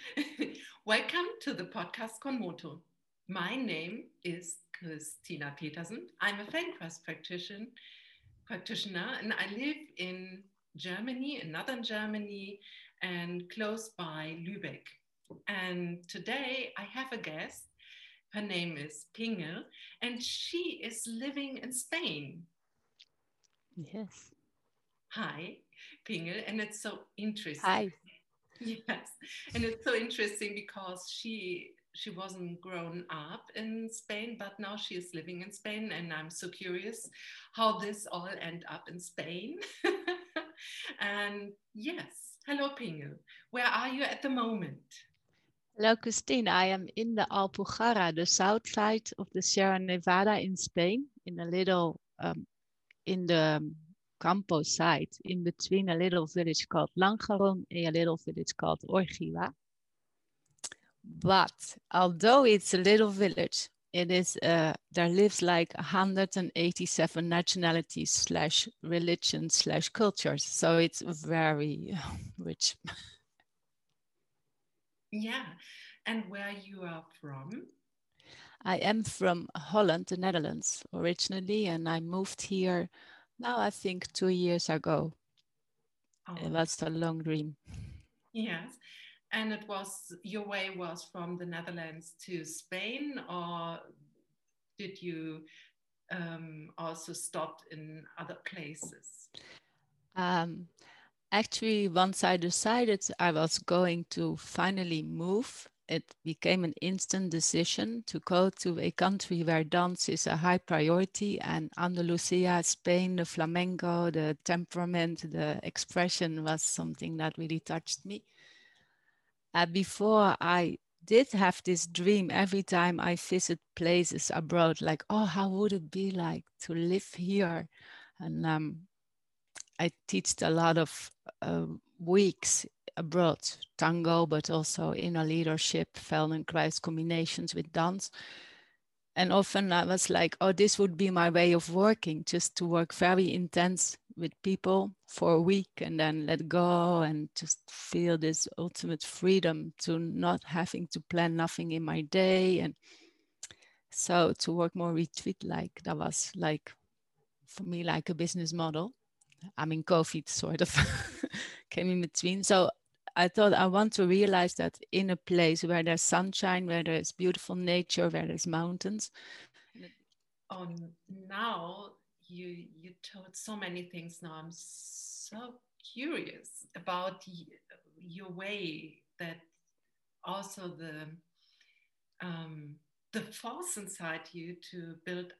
Welcome to the podcast Konmoto. My name is Christina Petersen. I'm a Feldenkrais practitioner, practitioner and I live in Germany, in northern Germany, and close by Lübeck. And today I have a guest. Her name is Pingel, and she is living in Spain. Yes. Hi, Pingel, and it's so interesting. Hi. Yes, and it's so interesting because she she wasn't grown up in Spain, but now she is living in Spain, and I'm so curious how this all end up in Spain. and yes, hello, Pingel. Where are you at the moment? Hello, Christine. I am in the Alpujarra, the south side of the Sierra Nevada in Spain, in a little, um, in the Campo site in between a little village called Lanjaron and a little village called Orgiva. But although it's a little village, it is uh, there lives like 187 nationalities slash religions slash cultures. So it's very rich. Yeah, and where you are from? I am from Holland, the Netherlands, originally, and I moved here now. I think two years ago. Oh. It was a long dream. Yes, and it was your way was from the Netherlands to Spain, or did you um, also stop in other places? Um, actually, once I decided I was going to finally move, it became an instant decision to go to a country where dance is a high priority and Andalusia, Spain, the flamenco, the temperament, the expression was something that really touched me. Uh, before I did have this dream every time I visit places abroad, like, oh, how would it be like to live here? And um, I teach a lot of uh, weeks abroad, tango, but also inner leadership, Feldenkrais combinations with dance. And often I was like, oh, this would be my way of working, just to work very intense with people for a week and then let go and just feel this ultimate freedom to not having to plan nothing in my day. And so to work more retreat like that was like for me like a business model. I mean, COVID sort of came in between. So I thought I want to realize that in a place where there's sunshine, where there's beautiful nature, where there's mountains. Um, now you you told so many things. Now I'm so curious about your way that also the um, the force inside you to build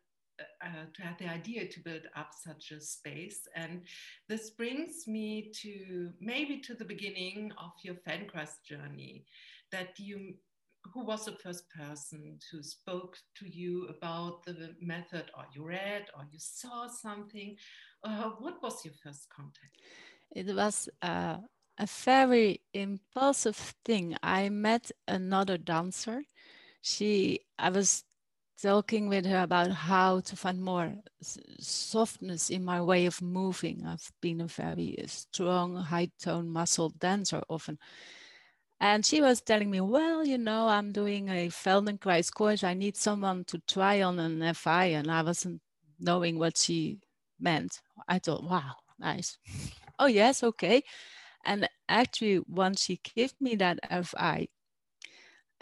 uh, to have the idea to build up such a space. And this brings me to maybe to the beginning of your Feldenkrais journey, that you, who was the first person who spoke to you about the method, or you read, or you saw something? Uh, what was your first contact? It was uh, a very impulsive thing. I met another dancer. She, I was talking with her about how to find more softness in my way of moving. I've been a very strong, high tone muscle dancer often. And she was telling me, well, you know, I'm doing a Feldenkrais course. I need someone to try on an FI. And I wasn't knowing what she meant. I thought, wow, nice. oh, yes, okay. And actually, once she gave me that FI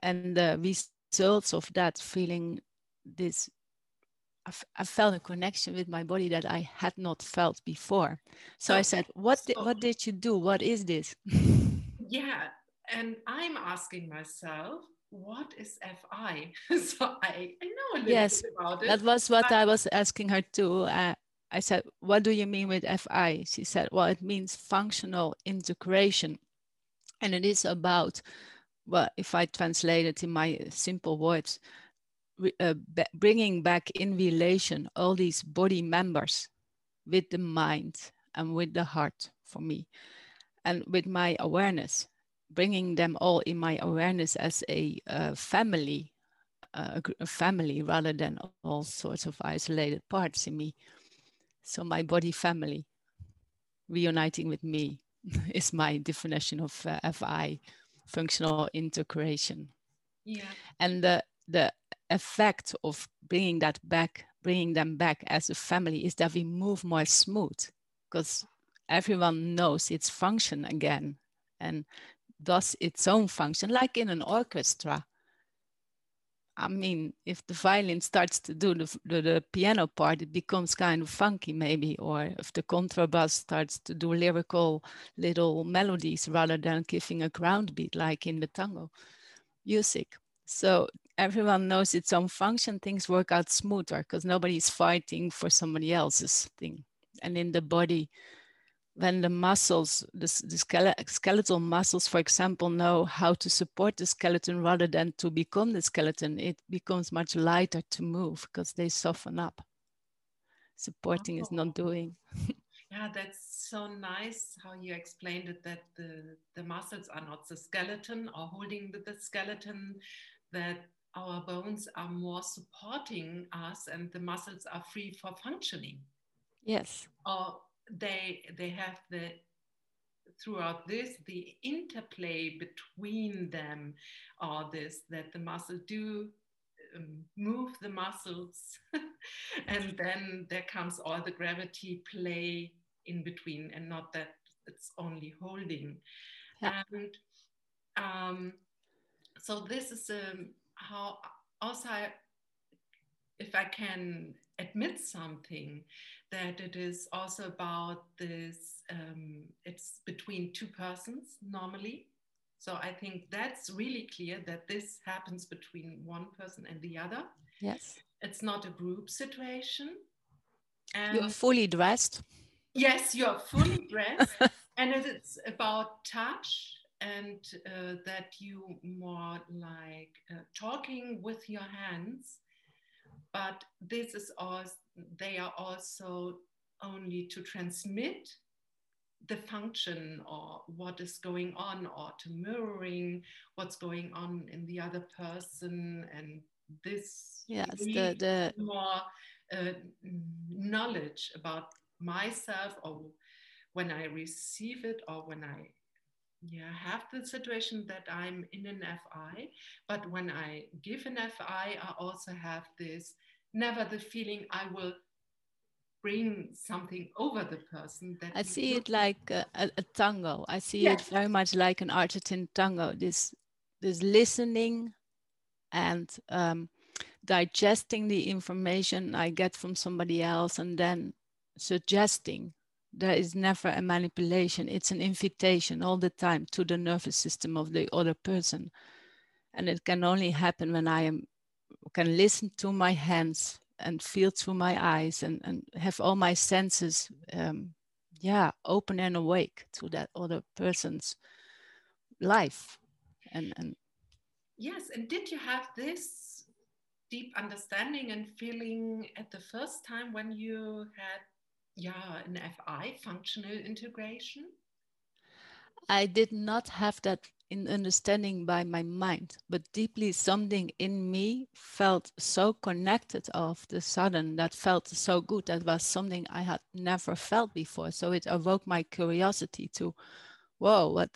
and the results of that feeling this I, felt a connection with my body that I had not felt before. So, I said, "What so, did, what did you do? What is this?" yeah, and I'm asking myself, "What is FI?" so I, I know a little yes, bit about it. That was what I was asking her too. Uh, I said, "What do you mean with FI?" She said, "Well, it means functional integration, and it is about." Well, if I translate it in my simple words, uh, bringing back in relation all these body members with the mind and with the heart for me and with my awareness bringing them all in my awareness as a uh, family uh, a family rather than all sorts of isolated parts in me so my body family reuniting with me is my definition of uh, fi functional integration. Yeah. And the the effect of bringing that back, bringing them back as a family, is that we move more smooth because everyone knows its function again and does its own function, like in an orchestra. I mean, if the violin starts to do the, the, the, piano part, it becomes kind of funky, maybe. Or if the contrabass starts to do lyrical little melodies rather than giving a ground beat, like in the tango music. So everyone knows its own function, things work out smoother because nobody's fighting for somebody else's thing. And in the body, when the muscles, the, the skeletal muscles, for example, know how to support the skeleton rather than to become the skeleton, it becomes much lighter to move because they soften up. Supporting oh. is not oh. doing. yeah, that's so nice how you explained it that the, the muscles are not the skeleton or holding the, the skeleton, that our bones are more supporting us and the muscles are free for functioning. Yes. Or they they have the throughout this the interplay between them are this that the muscles do um, move the muscles and then there comes all the gravity play in between and not that it's only holding yeah. and um, so this is um, how also I, if i can admit something that it is also about this um, it's between two persons normally. So i think that's really clear that this happens between one person and the other. Yes. It's not a group situation. And you're fully dressed. Yes you're fully dressed. And it's about touch and uh, that you more like uh, talking with your hands. But this is also they are also only to transmit the function or what is going on or to mirroring what's going on in the other person. And this yes the, the more uh, knowledge about myself or when i receive it or when i yeah I have the situation that i'm in an fi but when i give an fi i also have this never the feeling i will bring something over the person that i see it like a, a, tango i see yes. it very much like an argentine tango this this listening and um, digesting the information i get from somebody else and then suggesting there is never a manipulation it's an invitation all the time to the nervous system of the other person. And it can only happen when i am can listen to my hands and feel through my eyes and, and have all my senses um, yeah open and awake to that other person's life and and yes and did you have this deep understanding and feeling at the first time when you had yeah an fi functional integration i did not have that in understanding by my mind, but deeply something in me felt so connected of the sudden that felt so good. That was something I had never felt before. So it awoke my curiosity to, whoa, what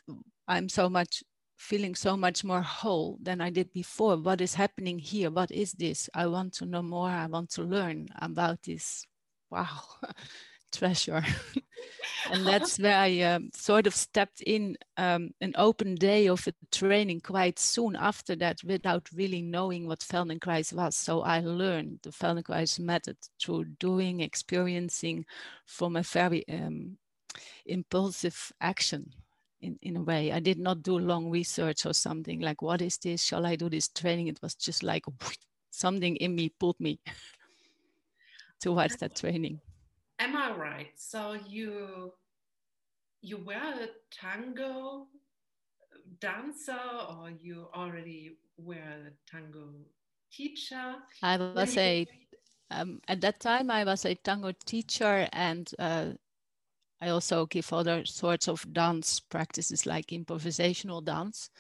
I'm so much feeling so much more whole than I did before. What is happening here? What is this? I want to know more. I want to learn about this. Wow. treasure. and that's where I um, sort of stepped in um, an open day of a training quite soon after that without really knowing what Feldenkrais was. So I learned the Feldenkrais method through doing, experiencing from a very um, impulsive action. In, in a way, I did not do long research or something like, what is this? Shall I do this training? It was just like something in me pulled me towards that training am I right? So you you were a tango dancer, or you already were a tango teacher? I was a um, at that time I was a tango teacher, and uh, I also give other sorts of dance practices like improvisational dance.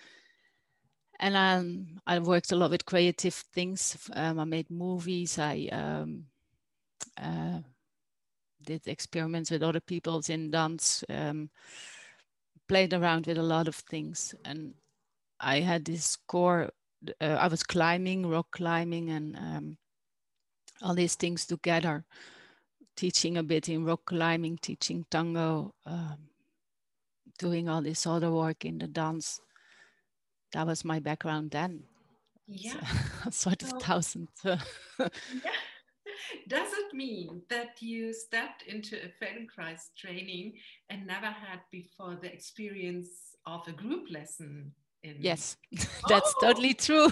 And um, I worked a lot with creative things. Um, I made movies. I um, uh, did experiments with other people's in dance, um, played around with a lot of things. And I had this core. Uh, I was climbing, rock climbing, and um, all these things together. Teaching a bit in rock climbing, teaching tango, um, doing all this other work in the dance. That was my background then. Yeah, so, sort of so, thousand. yeah. Does it mean that you stepped into a Feldenkrais training and never had before the experience of a group lesson? In... Yes, that's oh, totally true.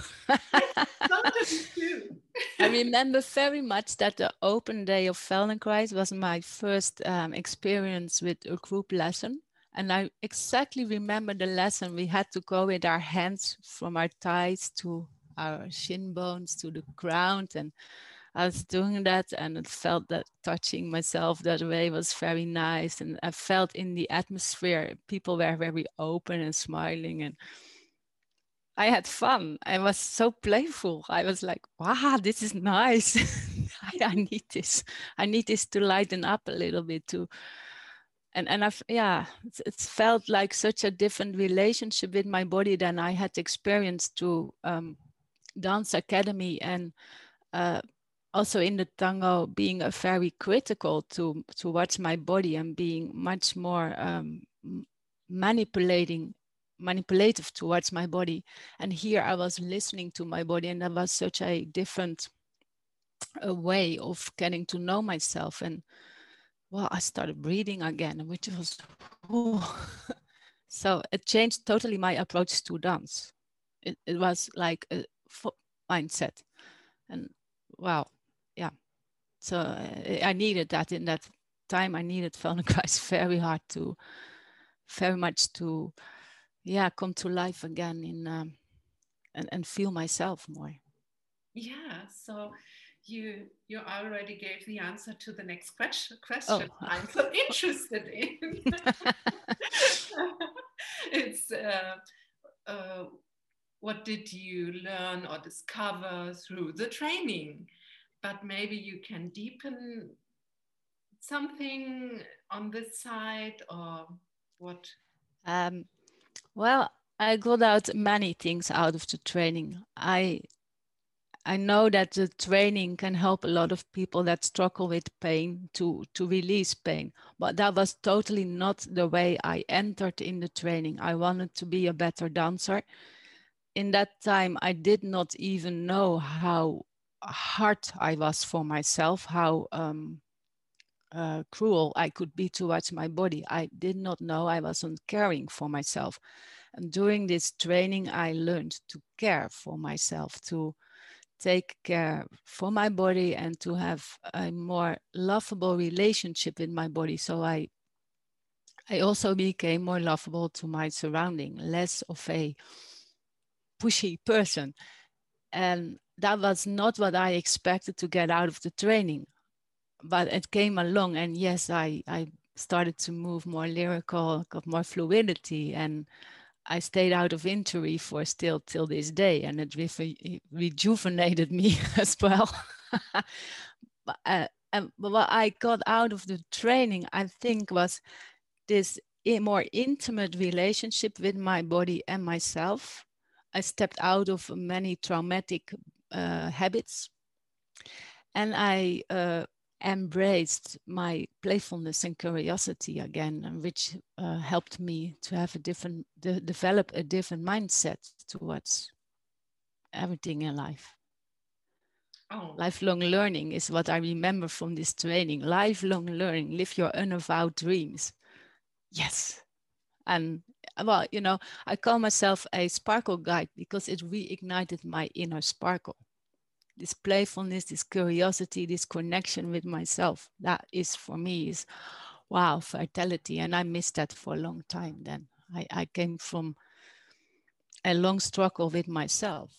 totally true. I remember very much that the open day of Feldenkrais was my first um, experience with a group lesson. And I exactly remember the lesson. We had to go with our hands from our thighs to our shin bones to the ground. And I was doing that and it felt that touching myself that way was very nice. And I felt in the atmosphere, people were very open and smiling and I had fun. I was so playful. I was like, wow, this is nice. I, I, need this. I need this to lighten up a little bit too. And and I've yeah, it's, it's felt like such a different relationship with my body than I had experienced through um, dance academy and uh, also in the tango being a very critical to towards my body and being much more um, manipulating manipulative towards my body. And here i was listening to my body and that was such a different a way of getting to know myself. And well i started breathing again which was so it changed totally my approach to dance. It, it was like a mindset. And wow uh, i needed that. In that time i needed feldenkrais very hard to very much to yeah come to life again in um, and, and feel myself more. Yeah so you you already gave the answer to the next question question oh. i'm so interested in. It's uh, uh, what did you learn or discover through the training but maybe you can deepen something on this side or what? Um, well i got out many things out of the training. I i know that the training can help a lot of people that struggle with pain to to release pain but that was totally not the way i entered in the training. I wanted to be a better dancer. In that time, I did not even know how hard I was for myself, how um, uh, cruel I could be towards my body. I did not know I wasn't caring for myself. And during this training, I learned to care for myself, to take care for my body and to have a more lovable relationship with my body. So I I also became more lovable to my surrounding, less of a pushy person. And that was not what I expected to get out of the training. But it came along, and yes, I, I started to move more lyrical, got more fluidity, and I stayed out of injury for still till this day, and it re- rejuvenated me as well. but, uh, and what I got out of the training, I think, was this more intimate relationship with my body and myself I stepped out of many traumatic uh, habits and I uh, embraced my playfulness and curiosity again, which uh, helped me to have a different, de- develop a different mindset towards everything in life. Oh. Lifelong learning is what I remember from this training. Lifelong learning, live your unavowed dreams. Yes. And well, you know, I call myself a sparkle guide because it reignited my inner sparkle. This playfulness, this curiosity, this connection with myself. That is for me is wow, vitality. And I missed that for a long time then. I, I came from a long struggle with myself,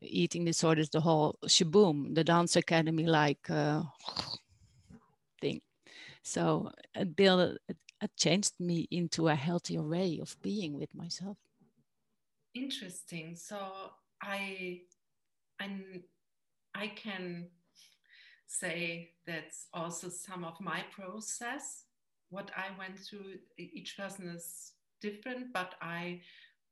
eating disorders, the whole shaboom, the dance academy like uh, thing. So it built it changed me into a healthier way of being with myself. Interesting. So I, I, I can say that's also some of my process. What I went through, each person is different, but I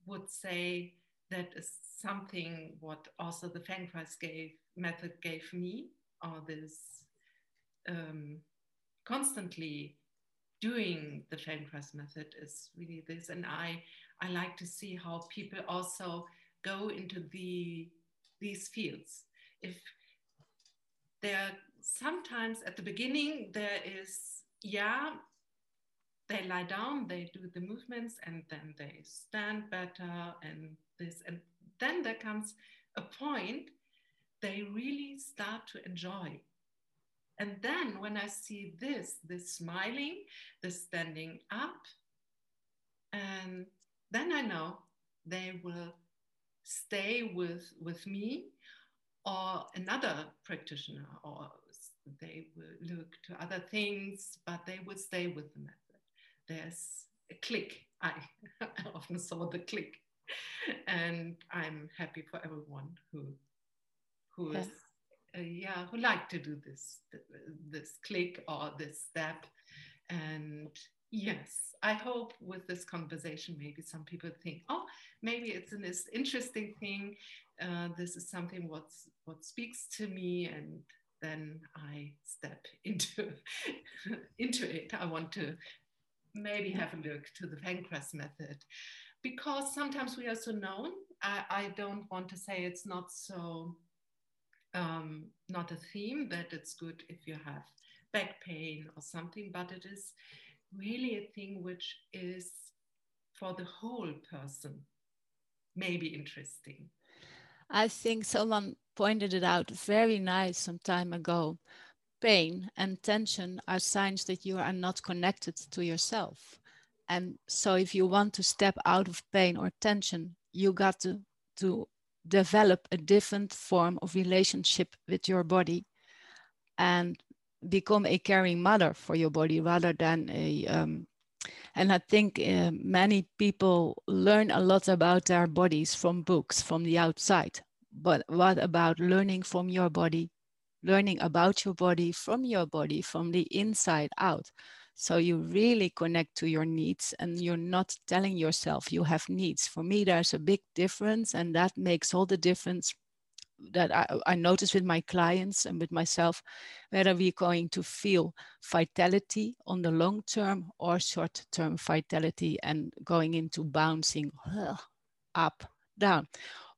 would say that is something what also the Feldenkrais gave method gave me, or this um, constantly doing the Feldenkrais method is really this. And I, I like to see how people also go into the these fields. If there sometimes at the beginning there is yeah they lie down they do the movements and then they stand better and this and then there comes a point they really start to enjoy and then when i see this the smiling the standing up and then i know they will stay with with me or another practitioner or they will look to other things but they will stay with the method. There's a click. I often saw the click. And i'm happy for everyone who who is uh, yeah who like to do this this click or this step. And yes i hope with this conversation maybe some people think oh maybe it's an interesting thing. Uh, this is something what's what speaks to me and then i step into into it. I want to maybe have a look to the Feldenkrais method because sometimes we are so known. I, I don't want to say it's not so um, not a theme that it's good if you have back pain or something but it is really a thing which is for the whole person maybe interesting I think someone pointed it out very nice some time ago. Pain and tension are signs that you are not connected to yourself. And so if you want to step out of pain or tension, you got to, to develop a different form of relationship with your body and become a caring mother for your body rather than a um, and I think uh, many people learn a lot about their bodies from books from the outside. But what about learning from your body, learning about your body from your body, from the inside out? So you really connect to your needs and you're not telling yourself you have needs. For me, there's a big difference, and that makes all the difference that I, I notice with my clients and with myself, whether we're going to feel vitality on the long term or short term vitality and going into bouncing up, down,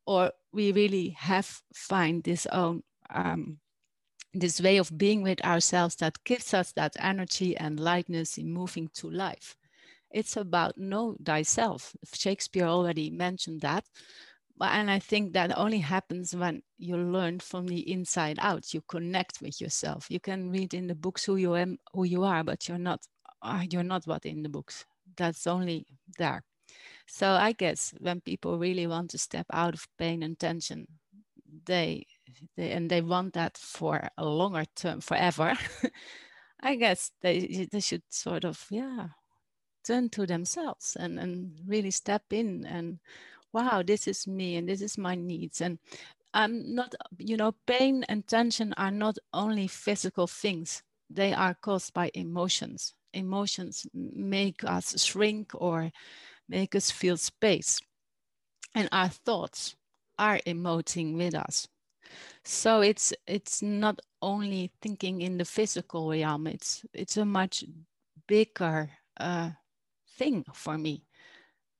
or we really have find this own um, this way of being with ourselves that gives us that energy and lightness in moving to life. It's about know thyself. Shakespeare already mentioned that and I think that only happens when you learn from the inside out. You connect with yourself. You can read in the books who you am, who you are, but you're not. Uh, you're not what in the books. That's only there. So I guess when people really want to step out of pain and tension, they, they and they want that for a longer term, forever. I guess they they should sort of yeah turn to themselves and and really step in and wow, this is me and this is my needs. And I'm not, you know, pain and tension are not only physical things, they are caused by emotions. Emotions make us shrink or make us feel space. And our thoughts are emoting with us. So it's it's not only thinking in the physical realm, it's it's a much bigger uh, thing for me.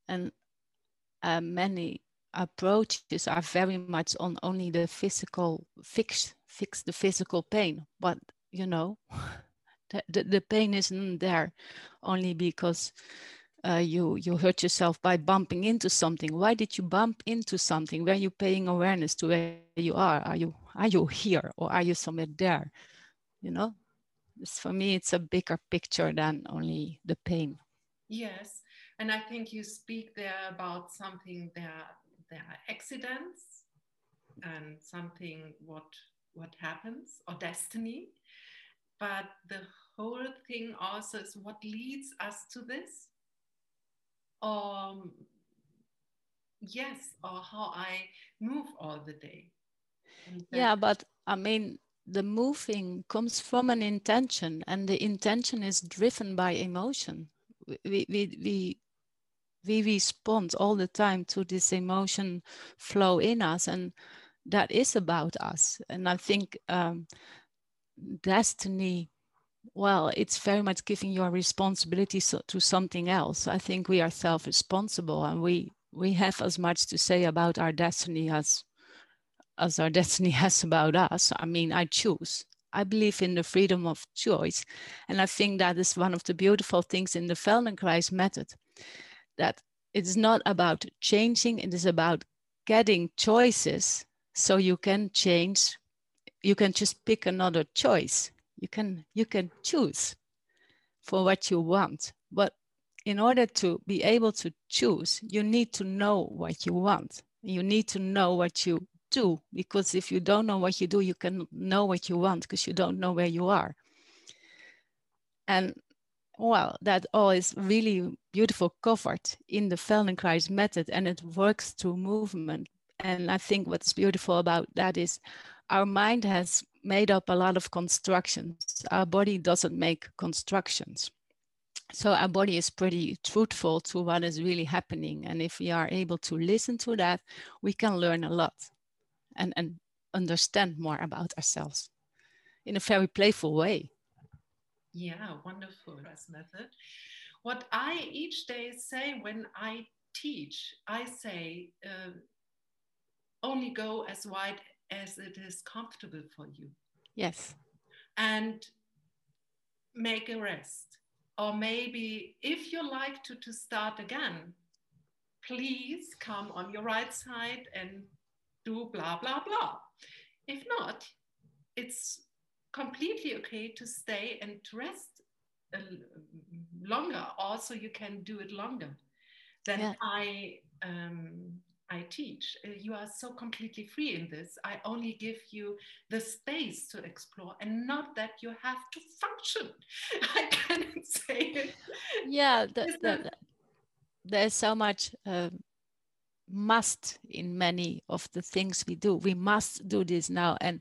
And uh, many approaches are very much on only the physical fix fix the physical pain but you know the, the, the pain isn't there only because uh, you you hurt yourself by bumping into something. Why did you bump into something? Were you paying awareness to where you are? Are you are you here or are you somewhere there? You know it's, for me it's a bigger picture than only the pain. Yes and I think you speak there about something there there are accidents and something what what happens or destiny. But the whole thing also is what leads us to this. Um, yes, or how I move all the day. Yeah, but I mean, the moving comes from an intention, and the intention is driven by emotion. We, we, we we respond all the time to this emotion flow in us and that is about us and i think um, destiny well it's very much giving your responsibility so, to something else i think we are self-responsible and we we have as much to say about our destiny as as our destiny has about us i mean i choose I believe in the freedom of choice. And I think that is one of the beautiful things in the Feldenkrais method that it's not about changing, it is about getting choices so you can change. You can just pick another choice. You can you can choose for what you want. But in order to be able to choose, you need to know what you want. You need to know what you do because if you don't know what you do you can know what you want because you don't know where you are and well that all is really beautiful covered in the feldenkrais method and it works through movement and i think what's beautiful about that is our mind has made up a lot of constructions our body doesn't make constructions so our body is pretty truthful to what is really happening and if we are able to listen to that we can learn a lot and, and understand more about ourselves in a very playful way. Yeah, wonderful method. What I each day say when I teach, I say uh, only go as wide as it is comfortable for you. Yes. And make a rest. Or maybe if you like to, to start again, please come on your right side and do blah, blah, blah. If not, it's completely okay to stay and rest longer. Also, you can do it longer than yeah. I um, I teach. Uh, you are so completely free in this. I only give you the space to explore and not that you have to function. I cannot say it. Yeah, the, the, there's so much um, must in many of the things we do. We must do this now. And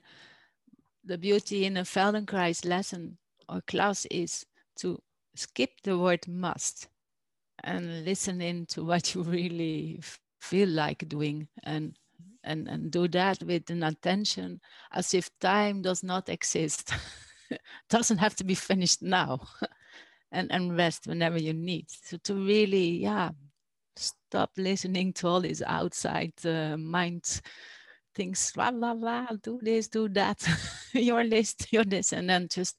the beauty in a Feldenkrais lesson or class is to skip the word must and listen in to what you really feel like doing and and and do that with an attention as if time does not exist. Doesn't have to be finished now. And and rest whenever you need. So to really yeah stop listening to all these outside uh, mind things blah blah blah do this do that. Your list your this and then just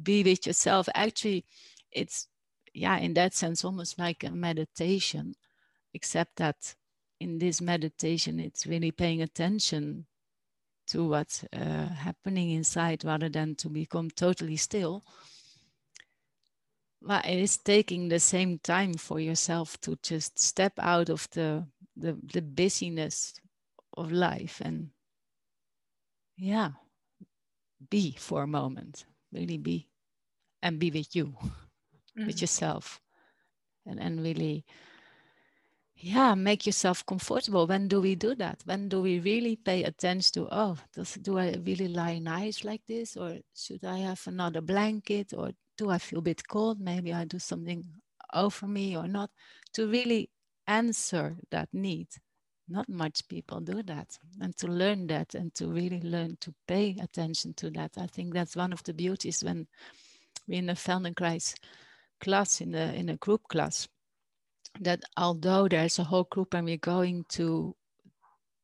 be with yourself. Actually it's yeah in that sense almost like a meditation except that in this meditation it's really paying attention to what's uh, happening inside rather than to become totally still But it is taking the same time for yourself to just step out of the the, the busyness of life and yeah be for a moment really be and be with you mm-hmm. with yourself and and really yeah make yourself comfortable when do we do that when do we really pay attention to oh does do i really lie nice like this or should i have another blanket or do I feel a bit cold? Maybe I do something over me or not. To really answer that need. Not much people do that. And to learn that and to really learn to pay attention to that. I think that's one of the beauties when we're in a Feldenkrais class, in a, in a group class, that although there's a whole group and we're going to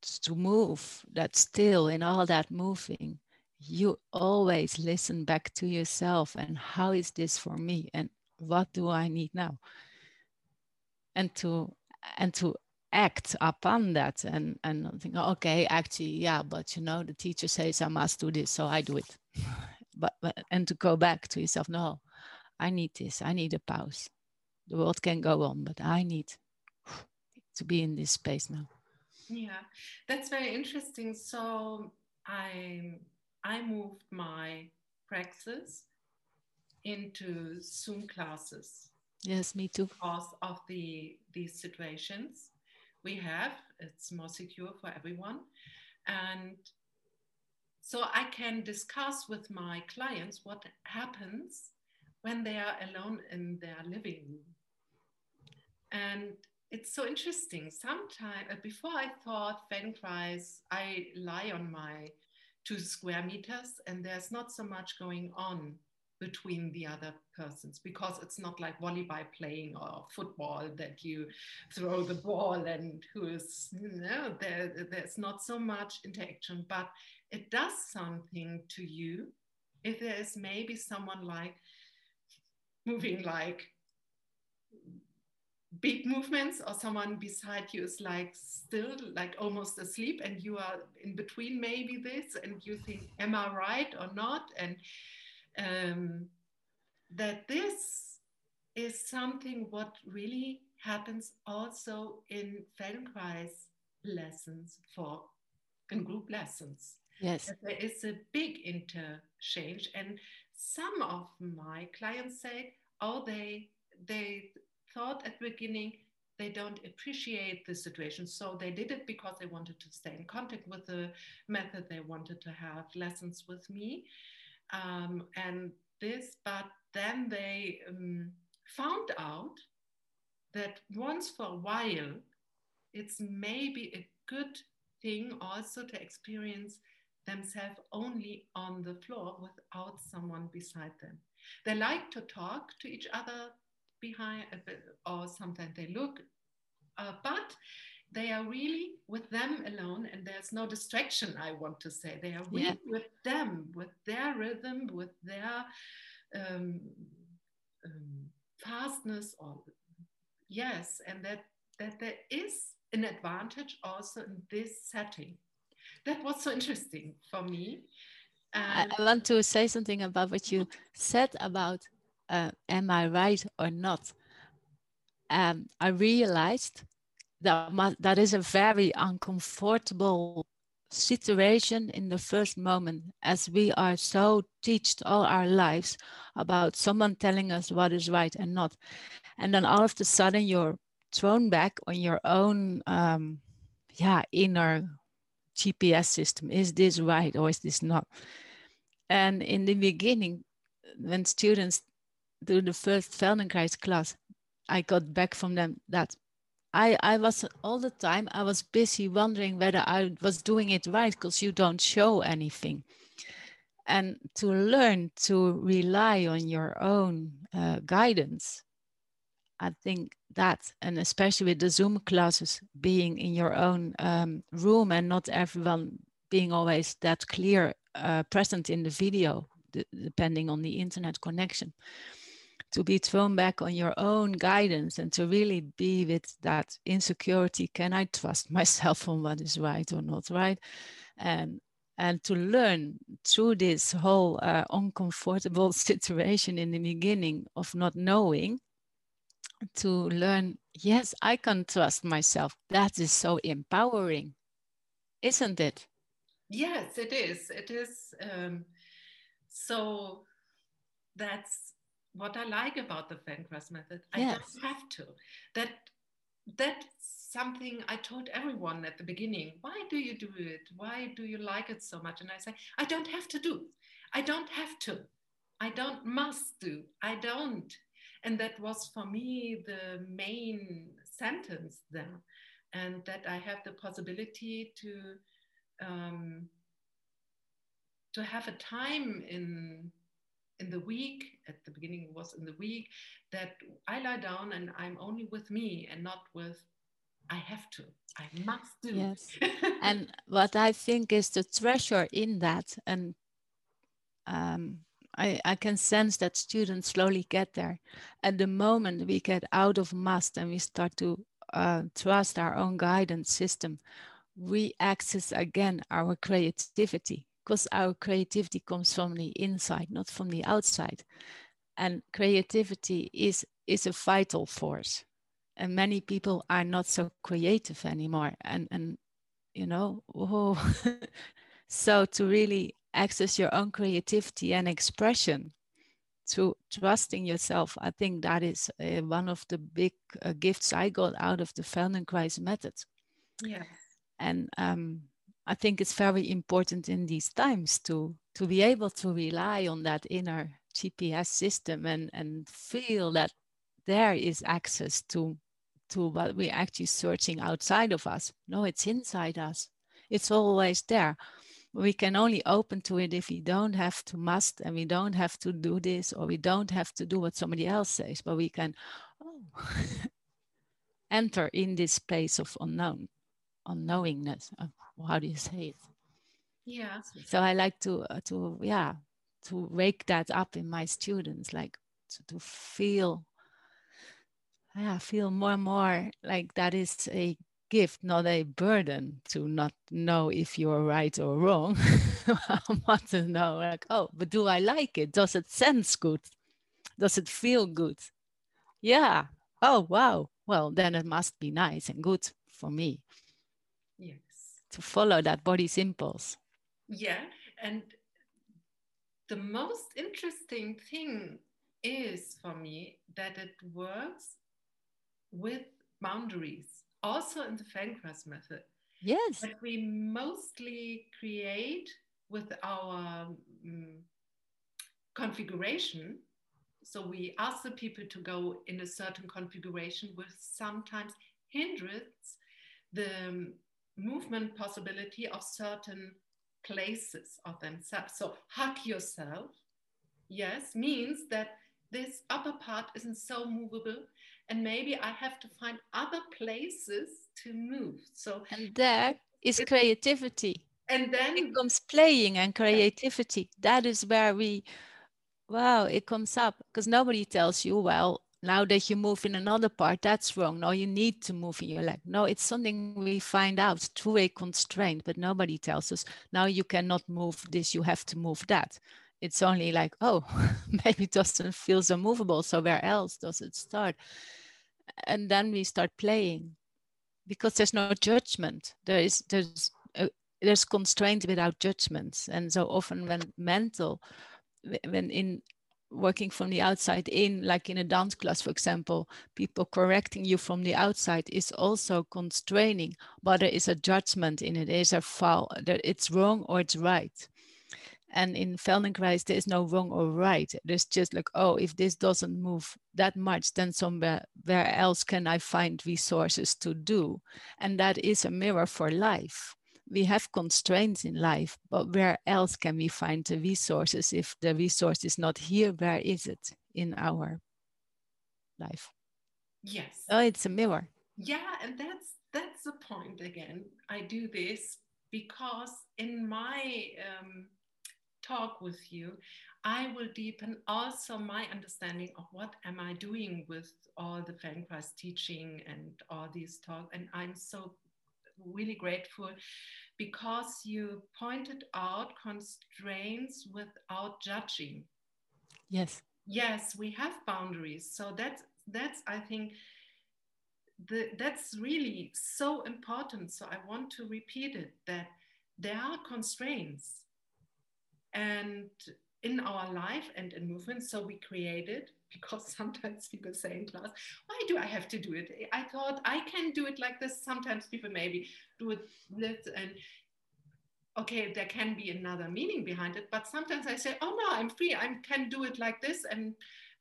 to move that still in all that moving you always listen back to yourself and how is this for me and what do i need now? And to and to act upon that and and think okay actually yeah but you know the teacher says i must do this so i do it. But, but and to go back to yourself no i need this i need a pause the world can go on but i need to be in this space now yeah that's very interesting so i I moved my praxis into Zoom classes. Yes, me too. Because of the these situations we have, it's more secure for everyone, and so I can discuss with my clients what happens when they are alone in their living room. And it's so interesting. Sometimes uh, before I thought Feldenkrais, I lie on my two square meters and there's not so much going on between the other persons because it's not like volleyball playing or football that you throw the ball and who is you know there, there's not so much interaction but it does something to you if there is maybe someone like moving like big movements or someone beside you is like still like almost asleep and you are in between maybe this and you think am i right or not? And um, that this is something what really happens also in feldenkrais lessons for in group lessons. Yes. That there is a big interchange and some of my clients say oh they they thought at the beginning they don't appreciate the situation. So they did it because they wanted to stay in contact with the method. They wanted to have lessons with me. Um, and this, but then they um, found out that once for a while, it's maybe a good thing also to experience themselves only on the floor without someone beside them. They like to talk to each other behind, or sometimes they look, uh, but they are really with them alone and there's no distraction i want to say they are really yeah. with them with their rhythm with their um, um, fastness or yes and that that there is an advantage also in this setting that was so interesting for me I, I want to say something about what you said about uh, am I right or not? Um, I realized that that is a very uncomfortable situation in the first moment as we are so taught all our lives about someone telling us what is right and not. And then all of a sudden you're thrown back on your own um, yeah inner gps system. Is this right or is this not? And in the beginning when students do the first Feldenkrais class, I got back from them that I, I was all the time, I was busy wondering whether I was doing it right because you don't show anything. And to learn to rely on your own uh, guidance, I think that, and especially with the Zoom classes being in your own um, room and not everyone being always that clear uh, present in the video, depending on the internet connection to be thrown back on your own guidance and to really be with that insecurity can i trust myself on what is right or not right? And and to learn through this whole uh, uncomfortable situation in the beginning of not knowing to learn yes i can trust myself. That is so empowering isn't it? Yes it is. It is um, so that's what I like about the Feldenkrais method. I yes. don't have to. That that's something I told everyone at the beginning. Why do you do it? Why do you like it so much? And I say, I don't have to do. I don't have to. I don't must do. I don't. And that was for me the main sentence then. And that I have the possibility to um, to have a time in in the week, at the beginning it was in the week, that I lie down and I'm only with me and not with I have to, I must do. Yes. and what I think is the treasure in that, and um, I, I can sense that students slowly get there. At the moment we get out of must and we start to uh, trust our own guidance system, we access again our creativity because our creativity comes from the inside, not from the outside. And creativity is, is a vital force. And many people are not so creative anymore. And, and you know, oh. so to really access your own creativity and expression through trusting yourself, I think that is uh, one of the big uh, gifts I got out of the Feldenkrais method. Yeah. And um, I think it's very important in these times to to be able to rely on that inner GPS system and and feel that there is access to to what we're actually searching outside of us. No, it's inside us. It's always there. We can only open to it if we don't have to must and we don't have to do this or we don't have to do what somebody else says, but we can oh, enter in this space of unknown, unknowingness. How do you say it? Yeah. So I like to uh, to yeah to wake that up in my students, like to, to feel yeah feel more and more like that is a gift, not a burden to not know if you're right or wrong. I want to know, like, oh, but do I like it? Does it sense good? Does it feel good? Yeah. Oh, wow. Well, then it must be nice and good for me. To follow that body's impulse. Yeah. And the most interesting thing is for me that it works with boundaries, also in the Feldenkrais method. Yes. But we mostly create with our um, configuration. So we ask the people to go in a certain configuration, which sometimes hinders the movement possibility of certain places of themselves. So hug yourself, yes, means that this upper part isn't so movable and maybe I have to find other places to move. So and there is creativity. And then it comes playing and creativity. That is where we wow, it comes up because nobody tells you, well, now that you move in another part, that's wrong. No, you need to move in your leg. No, it's something we find out through a constraint, but nobody tells us, now you cannot move this, you have to move that. It's only like, oh, maybe it doesn't feel so movable. So where else does it start? And then we start playing because there's no judgment. There is there's uh, there's constraints without judgments. And so often when mental, when in working from the outside in, like in a dance class, for example, people correcting you from the outside is also constraining, but there is a judgment in it. There is a foul, that it's wrong or it's right. And in Feldenkrais, there is no wrong or right. There's just like, oh, if this doesn't move that much, then somewhere where else can I find resources to do? And that is a mirror for life we have constraints in life, but where else can we find the resources? If the resource is not here, where is it in our life? Yes. Oh, it's a mirror. Yeah, and that's that's the point again. I do this because in my um, talk with you, I will deepen also my understanding of what am I doing with all the Feldenkrais teaching and all these talks. And I'm so really grateful because you pointed out constraints without judging. Yes. Yes, we have boundaries. So that's that's I think the, that's really so important. So I want to repeat it that there are constraints and in our life and in movement. So we created because sometimes people say in class, why do I have to do it? I thought I can do it like this. Sometimes people maybe do it this and okay, there can be another meaning behind it. But sometimes I say, oh no, I'm free. I can do it like this. And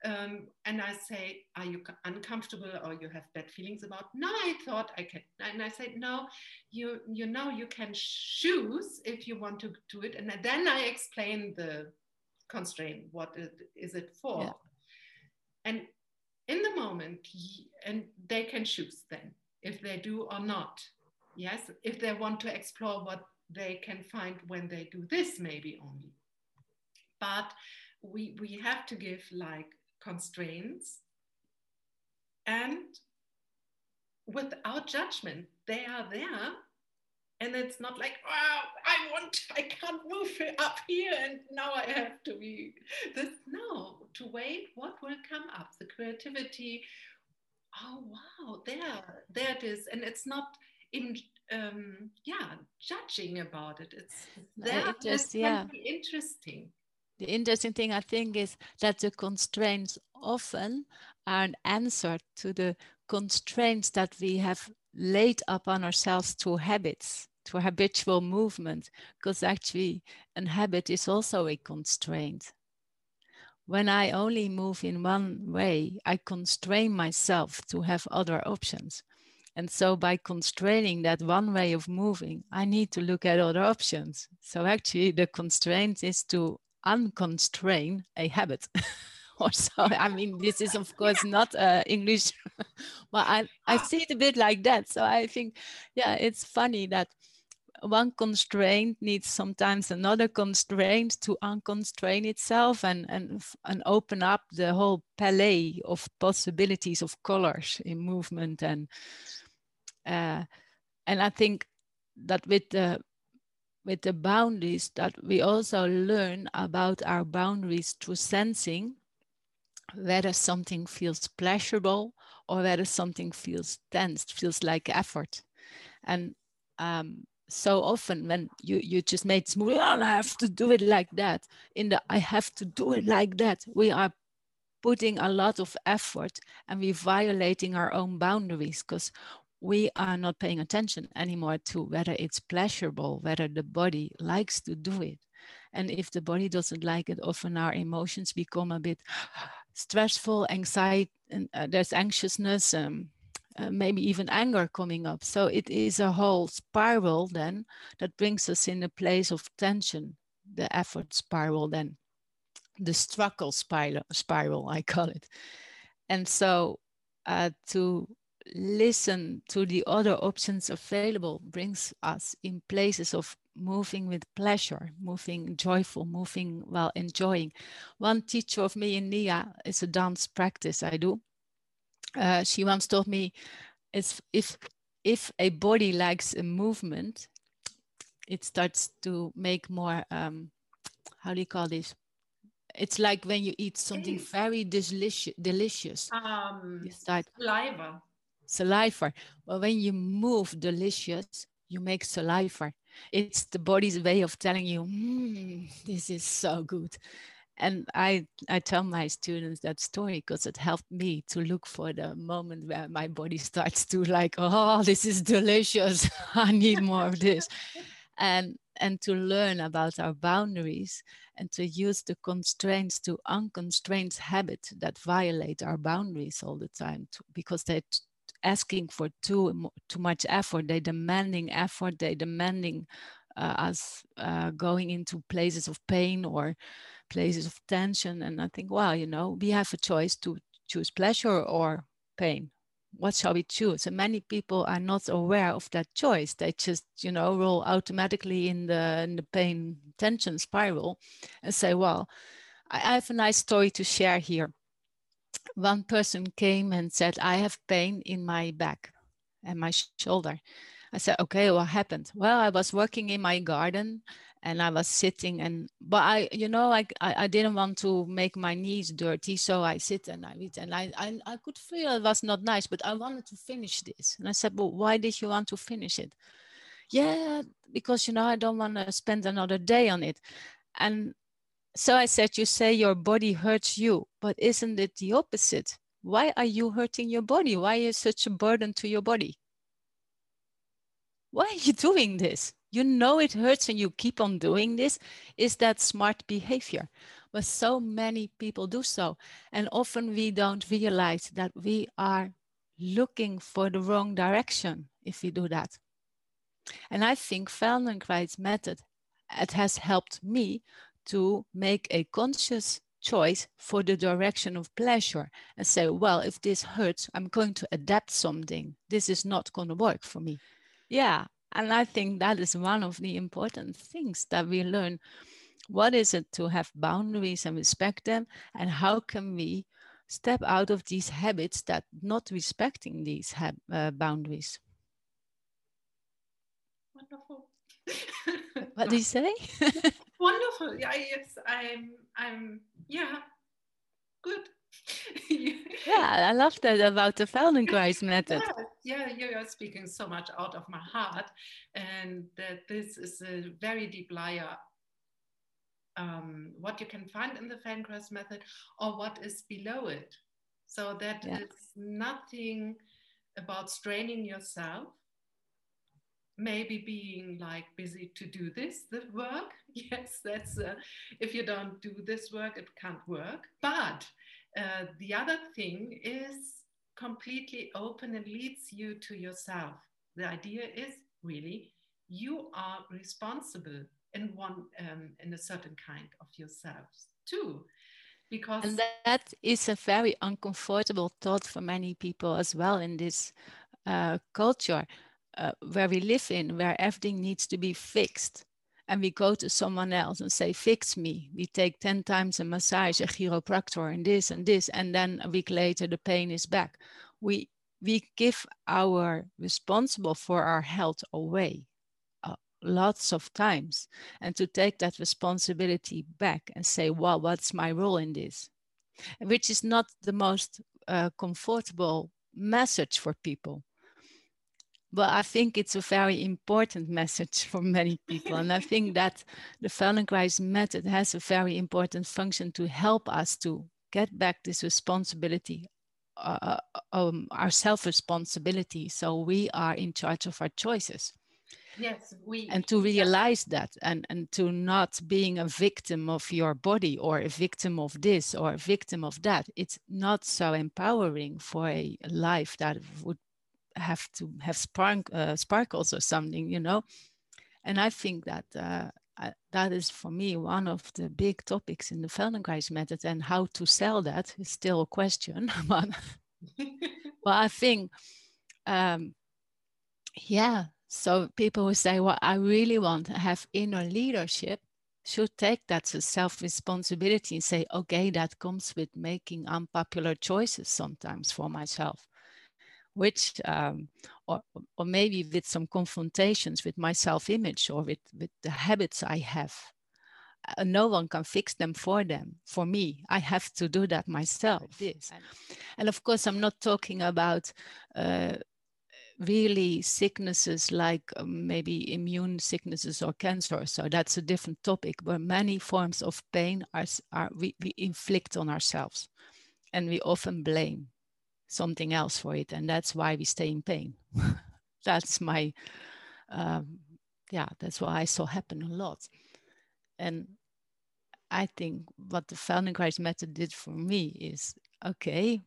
um, and I say, are you uncomfortable or you have bad feelings about? No, I thought I can. And I say, no, you you know you can choose if you want to do it. And then I explain the constraint. What is it for? Yeah. And in the moment, and they can choose then if they do or not. Yes, if they want to explore what they can find when they do this, maybe only. But we, we have to give like constraints and without judgment, they are there and it's not like oh, i want i can't move up here and now i have to be this no to wait what will come up? The creativity. Oh wow there there it is. And it's not in um yeah judging about it. It's there it just yeah. interesting. The interesting thing i think is that the constraints often are an answer to the constraints that we have laid upon ourselves through habits, through habitual movement, because actually a habit is also a constraint. When I only move in one way, I constrain myself to have other options. And so by constraining that one way of moving, I need to look at other options. So actually the constraint is to unconstrain a habit. or so. I mean, this is of course not uh, English, but I, I see it a bit like that. So I think, yeah, it's funny that one constraint needs sometimes another constraint to unconstrain itself and, and, and open up the whole palette of possibilities of colors in movement. And, uh, and I think that with the, with the boundaries that we also learn about our boundaries through sensing whether something feels pleasurable or whether something feels tense, feels like effort. And um, so often when you, you just made smooth, oh, I have to do it like that. In the I have to do it like that, we are putting a lot of effort and we're violating our own boundaries because we are not paying attention anymore to whether it's pleasurable, whether the body likes to do it. And if the body doesn't like it, often our emotions become a bit stressful, anxiety, and uh, there's anxiousness, um, uh, maybe even anger coming up. So it is a whole spiral then that brings us in a place of tension, the effort spiral then, the struggle spiral, spiral I call it. And so uh, to listen to the other options available brings us in places of moving with pleasure, moving joyful, moving while enjoying. One teacher of me in Nia is a dance practice I do. Uh, she once told me, it's, if if a body likes a movement, it starts to make more. Um, how do you call this? It's like when you eat something very delicious. Delicious. Um, you start saliva. Saliva. Well, when you move delicious, you make saliva it's the body's way of telling you mm, this is so good and i i tell my students that story because it helped me to look for the moment where my body starts to like oh this is delicious i need more of this and and to learn about our boundaries and to use the constraints to unconstrained habits that violate our boundaries all the time to, because they're asking for too too much effort. They're demanding effort. They're demanding uh, us uh, going into places of pain or places of tension. And I think, well, you know, we have a choice to choose pleasure or pain. What shall we choose? And many people are not aware of that choice. They just, you know, roll automatically in the in the pain tension spiral, and say, well, I have a nice story to share here one person came and said, I have pain in my back and my shoulder. I said, okay, what happened? Well, I was working in my garden and I was sitting and, but I, you know, like I, I didn't want to make my knees dirty. So I sit and I read and I, I, I could feel it was not nice, but I wanted to finish this. And I said, well, why did you want to finish it? Yeah, because, you know, I don't want to spend another day on it. And so I said, You say your body hurts you, but isn't it the opposite? Why are you hurting your body? Why is such a burden to your body? Why are you doing this? You know it hurts and you keep on doing this. Is that smart behavior? But so many people do so. And often we don't realize that we are looking for the wrong direction if we do that. And I think feldenkrais method, it has helped me to make a conscious choice for the direction of pleasure and say, well, if this hurts, I'm going to adapt something. This is not going to work for me. Yeah. And I think that is one of the important things that we learn. What is it to have boundaries and respect them? And how can we step out of these habits that not respecting these uh, boundaries? Wonderful. what do you say? wonderful. Yeah, yes, I'm, I'm, yeah, good. yeah, I love that about the Feldenkrais method. Yeah, yeah, you're speaking so much out of my heart, and that this is a very deep layer. Um, what you can find in the Feldenkrais method, or what is below it. So that yeah. it's nothing about straining yourself, maybe being like busy to do this the work yes that's uh, if you don't do this work it can't work but uh, the other thing is completely open and leads you to yourself the idea is really you are responsible in one um, in a certain kind of yourselves too because and that is a very uncomfortable thought for many people as well in this uh, culture uh, where we live in, where everything needs to be fixed. And we go to someone else and say, fix me. We take 10 times a massage, a chiropractor, and this and this. And then a week later, the pain is back. We, we give our responsible for our health away uh, lots of times. And to take that responsibility back and say, well, what's my role in this? Which is not the most uh, comfortable message for people but I think it's a very important message for many people. and I think that the Feldenkrais method has a very important function to help us to get back this responsibility, uh, uh um, our self responsibility. So we are in charge of our choices. Yes, we. And to realize that and, and to not being a victim of your body or a victim of this or a victim of that, it's not so empowering for a life that would have to have spark, uh, sparkles or something, you know. And I think that uh, I, that is for me one of the big topics in the Feldenkrais method, and how to sell that is still a question. but, but I think, um, yeah. So people who say, "Well, I really want to have inner leadership," should take that self responsibility and say, "Okay, that comes with making unpopular choices sometimes for myself." Which um, or, or maybe with some confrontations with my self-image or with, with the habits i have uh, no one can fix them for them for me. I have to do that myself. This and of course i'm not talking about uh, really sicknesses like um, maybe immune sicknesses or cancer so that's a different topic where many forms of pain are, are we, we inflict on ourselves and we often blame something else for it and that's why we stay in pain. That's my um, yeah that's what i saw happen a lot. And i think what the feldenkrais method did for me is okay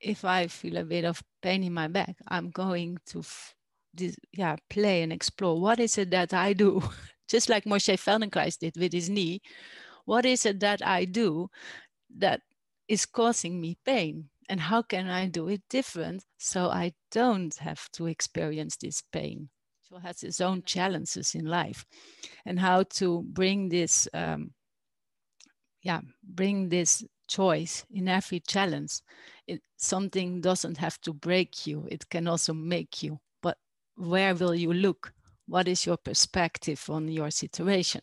if i feel a bit of pain in my back i'm going to f- this, yeah play and explore what is it that i do just like moshe feldenkrais did with his knee. What is it that i do that is causing me pain and how can I do it different so I don't have to experience this pain? So has its own challenges in life, and how to bring this, um, yeah, bring this choice in every challenge. It something doesn't have to break you; it can also make you. But where will you look? What is your perspective on your situation?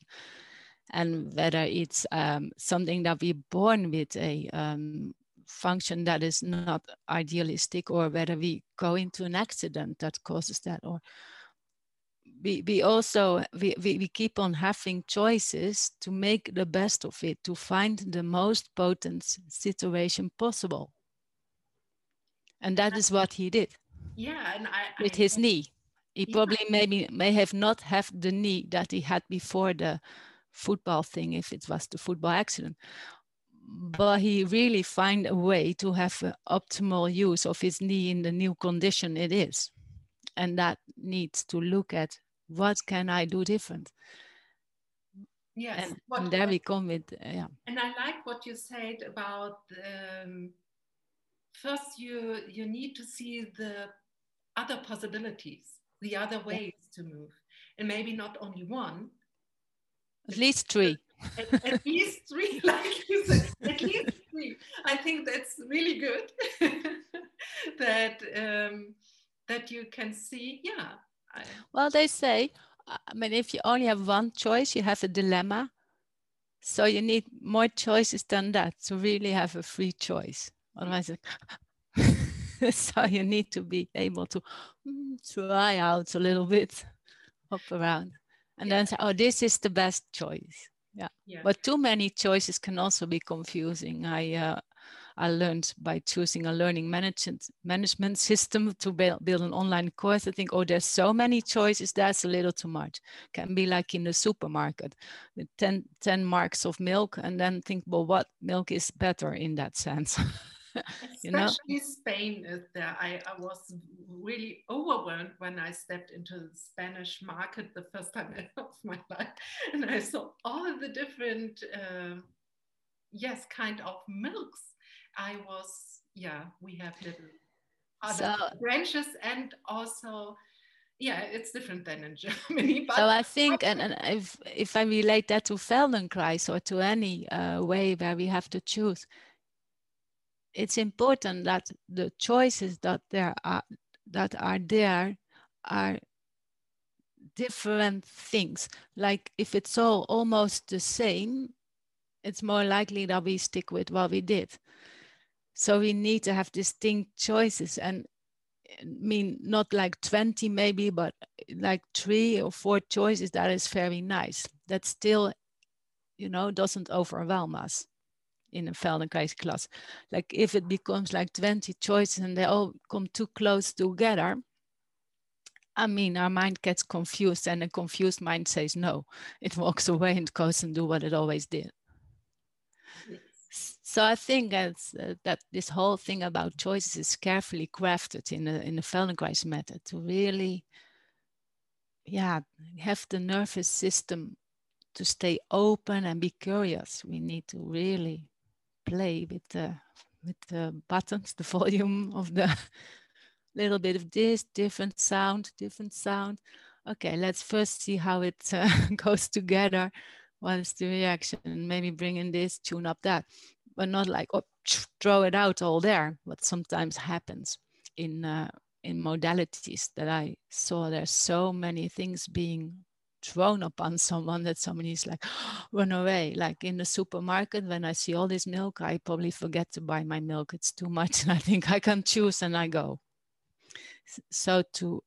and whether it's um, something that we're born with a um, function that is not idealistic or whether we go into an accident that causes that or we, we also we, we, we keep on having choices to make the best of it to find the most potent situation possible. And that is what he did. Yeah and I, with I, his knee. He yeah. probably maybe may have not have the knee that he had before the football thing if it was the football accident but he really find a way to have optimal use of his knee in the new condition it is. And that needs to look at what can i do different? Yes and, what, and there we come with uh, yeah. And i like what you said about um, first you you need to see the other possibilities the other ways yeah. to move. And maybe not only one. At least three at, at least three, like you said, at least three. I think that's really good that um, that you can see. Yeah. I, well, they say, I mean, if you only have one choice, you have a dilemma. So you need more choices than that to really have a free choice. Otherwise, so you need to be able to mm, try out a little bit, hop around, and yeah. then say, "Oh, this is the best choice." Yeah. yeah. But too many choices can also be confusing. I uh, I learned by choosing a learning management management system to build, build an online course. I think, oh, there's so many choices. That's a little too much. Can be like in the supermarket with 10, 10 marks of milk, and then think, well, what milk is better in that sense? you know? Especially Spain is there. I, I was really overwhelmed when I stepped into the Spanish market the first time of my life, and I saw all the different, uh, yes, kind of milks. I was, yeah, we have little other so, branches and also yeah, it's different than in Germany. But so I think, and, and if if I relate that to Feldenkrais or to any uh, way where we have to choose, it's important that the choices that there are that are there are different things. Like if it's all almost the same, it's more likely that we stick with what we did. So we need to have distinct choices and I mean not like 20 maybe, but like three or four choices that is very nice. That still, you know, doesn't overwhelm us in a Feldenkrais class. Like if it becomes like 20 choices and they all come too close together, I mean, our mind gets confused and a confused mind says no. It walks away and goes and do what it always did. So I think that's, uh, that this whole thing about choices is carefully crafted in the, in the Feldenkrais method to really, yeah, have the nervous system to stay open and be curious. We need to really play with the with the buttons, the volume of the little bit of this, different sound, different sound. Okay, let's first see how it uh, goes together. What is the reaction? Maybe bring in this, tune up that, but not like oh, throw it out all there. What sometimes happens in uh, in modalities that I saw. There's so many things being thrown upon someone that somebody is like run away. Like in the supermarket when i see all this milk i probably forget to buy my milk. It's too much and i think i can choose and i go. So to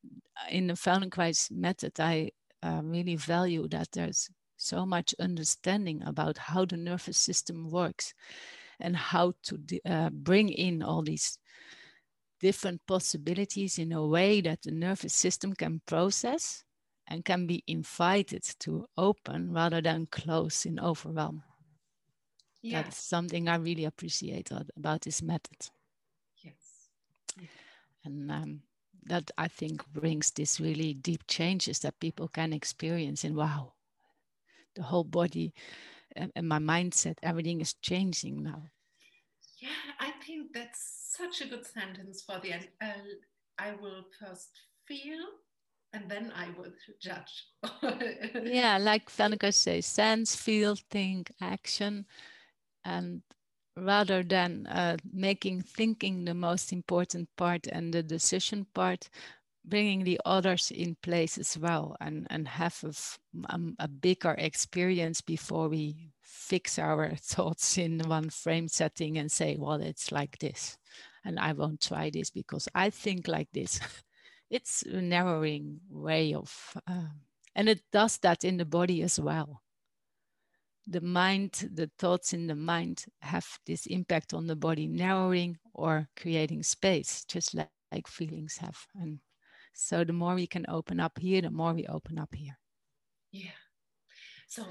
in the feldenkrais method i uh, really value that there's so much understanding about how the nervous system works and how to uh, bring in all these different possibilities in a way that the nervous system can process and can be invited to open rather than close in overwhelm. Yeah. That's something I really appreciate about this method. Yes. Yeah. And um, that I think brings these really deep changes that people can experience in wow, the whole body and, and my mindset, everything is changing now. Yeah, I think that's such a good sentence for the end. Uh, I will first feel and then I would judge. yeah, like Feldenkrais says, sense, feel, think, action. And rather than uh, making thinking the most important part and the decision part, bringing the others in place as well and, and have a, um, a bigger experience before we fix our thoughts in one frame setting and say, well, it's like this. And I won't try this because I think like this. it's a narrowing way of, uh, and it does that in the body as well. The mind, the thoughts in the mind have this impact on the body, narrowing or creating space, just like, like feelings have. And so the more we can open up here, the more we open up here. Yeah. So,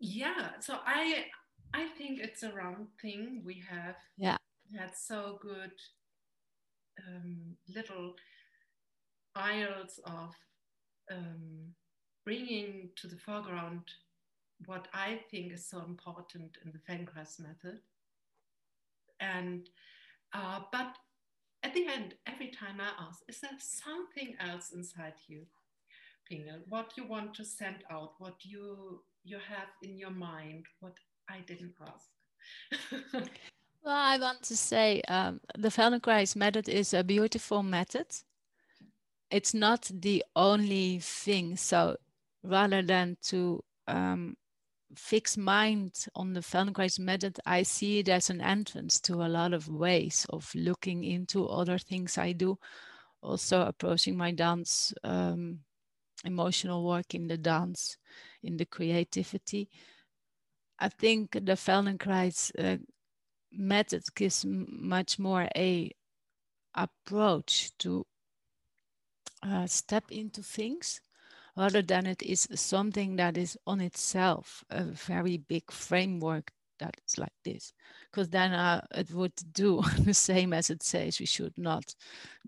yeah. So I, I think it's a round thing we have. Yeah. Had so good um, little aisles of um, bringing to the foreground what I think is so important in the Feldenkrais method. And uh, but at the end, every time I ask, is there something else inside you, Pingel? What you want to send out? What you you have in your mind? What I didn't ask. well, I want to say um, the Feldenkrais method is a beautiful method it's not the only thing. So rather than to um, fix mind on the Feldenkrais method, I see it as an entrance to a lot of ways of looking into other things I do. Also approaching my dance, um, emotional work in the dance, in the creativity. I think the Feldenkrais uh, method gives much more a approach to uh, step into things rather than it is something that is on itself a very big framework that's like this. Because then uh, it would do the same as it says we should not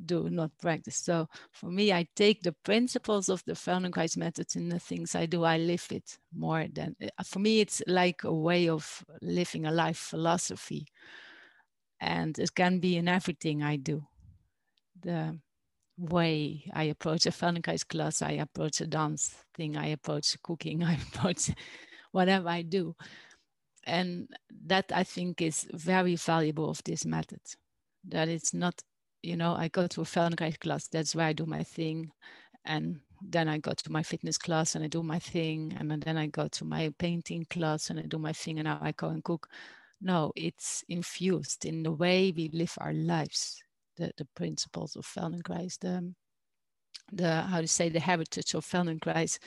do not practice. So for me i take the principles of the feldenkrais methods in the things i do i live it more than uh, for me it's like a way of living a life philosophy. And it can be in everything i do. The way I approach a Feldenkrais class, I approach a dance thing, I approach cooking, I approach whatever I do. And that I think is very valuable of this method. That it's not, you know, I go to a Feldenkrais class, that's where I do my thing. And then I go to my fitness class and I do my thing. And then I go to my painting class and I do my thing. And now I go and cook. No, it's infused in the way we live our lives the, the principles of Feldenkrais, the, the how to say the heritage of Feldenkrais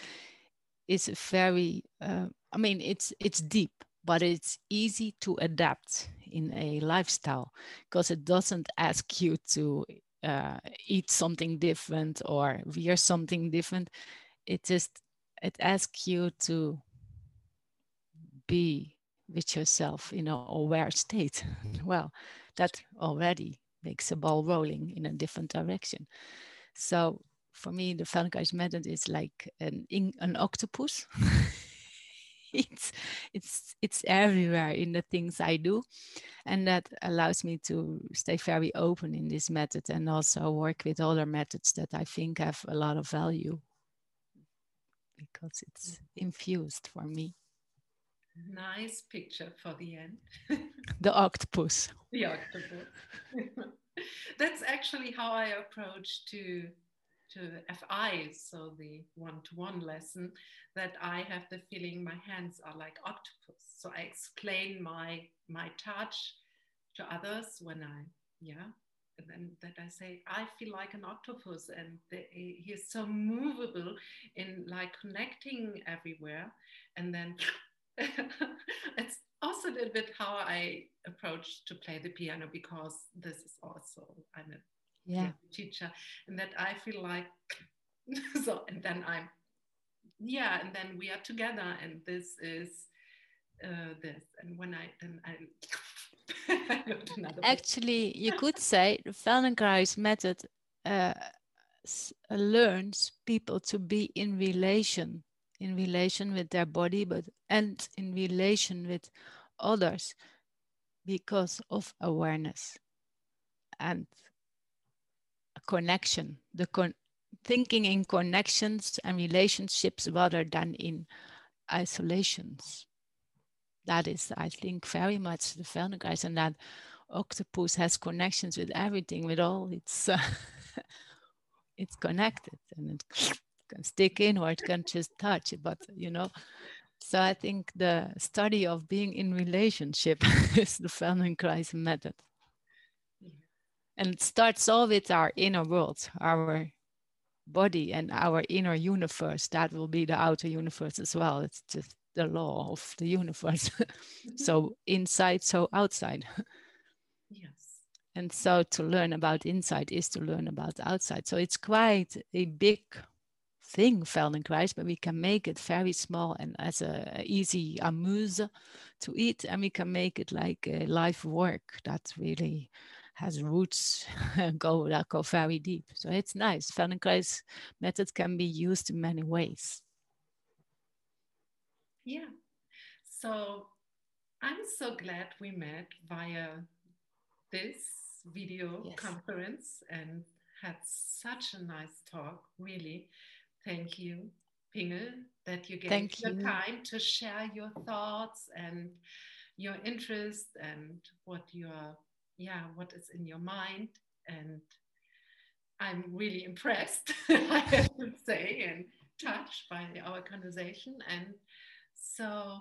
is a very uh, I mean it's it's deep but it's easy to adapt in a lifestyle because it doesn't ask you to uh, eat something different or wear something different. It just it asks you to be with yourself in an aware state. Well that already makes a ball rolling in a different direction. So for me, the Feldenkrais method is like an an octopus. it's it's it's everywhere in the things I do, and that allows me to stay very open in this method and also work with other methods that I think have a lot of value because it's mm. infused for me. Nice picture for the end. the octopus. The octopus. That's actually how I approach to to FI, so the one-to-one lesson, that I have the feeling my hands are like octopus. So I explain my my touch to others when I yeah and then that I say, I feel like an octopus, and the, he is so movable in like connecting everywhere. And then it's also a little bit how I approach to play the piano because this is also I'm a yeah. teacher, and that I feel like so, and then I'm yeah, and then we are together, and this is uh, this, and when I then I. Actually, you could say the Feldenkrais method uh, learns people to be in relation in relation with their body, but and in relation with others because of awareness and connection, the con- thinking in connections and relationships rather than in isolations. That is, I think, very much the Feldenkrais, and that octopus has connections with everything, with all its, uh, it's connected, and it can stick in or it can just touch but you know so i think the study of being in relationship is the feldenkrais method. And it starts all with our inner world our body and our inner universe. That will be the outer universe as well. It's just the law of the universe. Mm-hmm. So inside so outside. Yes. And so to learn about inside is to learn about outside. So it's quite a big thing Feldenkrais, but we can make it very small and as a, easy amuse to eat, and we can make it like a life work that really has roots go that go very deep. So it's nice. Feldenkrais method can be used in many ways. Yeah. So I'm so glad we met via this video yes. conference and had such a nice talk, really. Thank you, Pingel, that you gave Thank the you. time to share your thoughts and your interest and what your yeah what is in your mind. And i'm really impressed i have to say and touched by our conversation. And so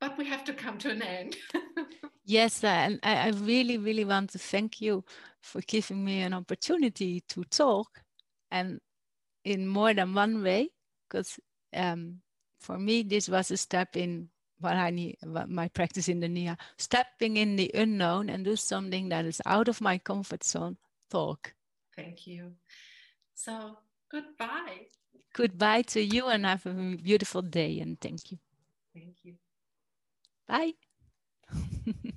but we have to come to an end. Yes and I, I really really want to thank you for giving me an opportunity to talk. And in more than one way because um, for me this was a step in what I need, what my practice in the Nia, stepping in the unknown and do something that is out of my comfort zone. Talk. Thank you. So goodbye. Goodbye to you and have a beautiful day and thank you. Thank you. Bye.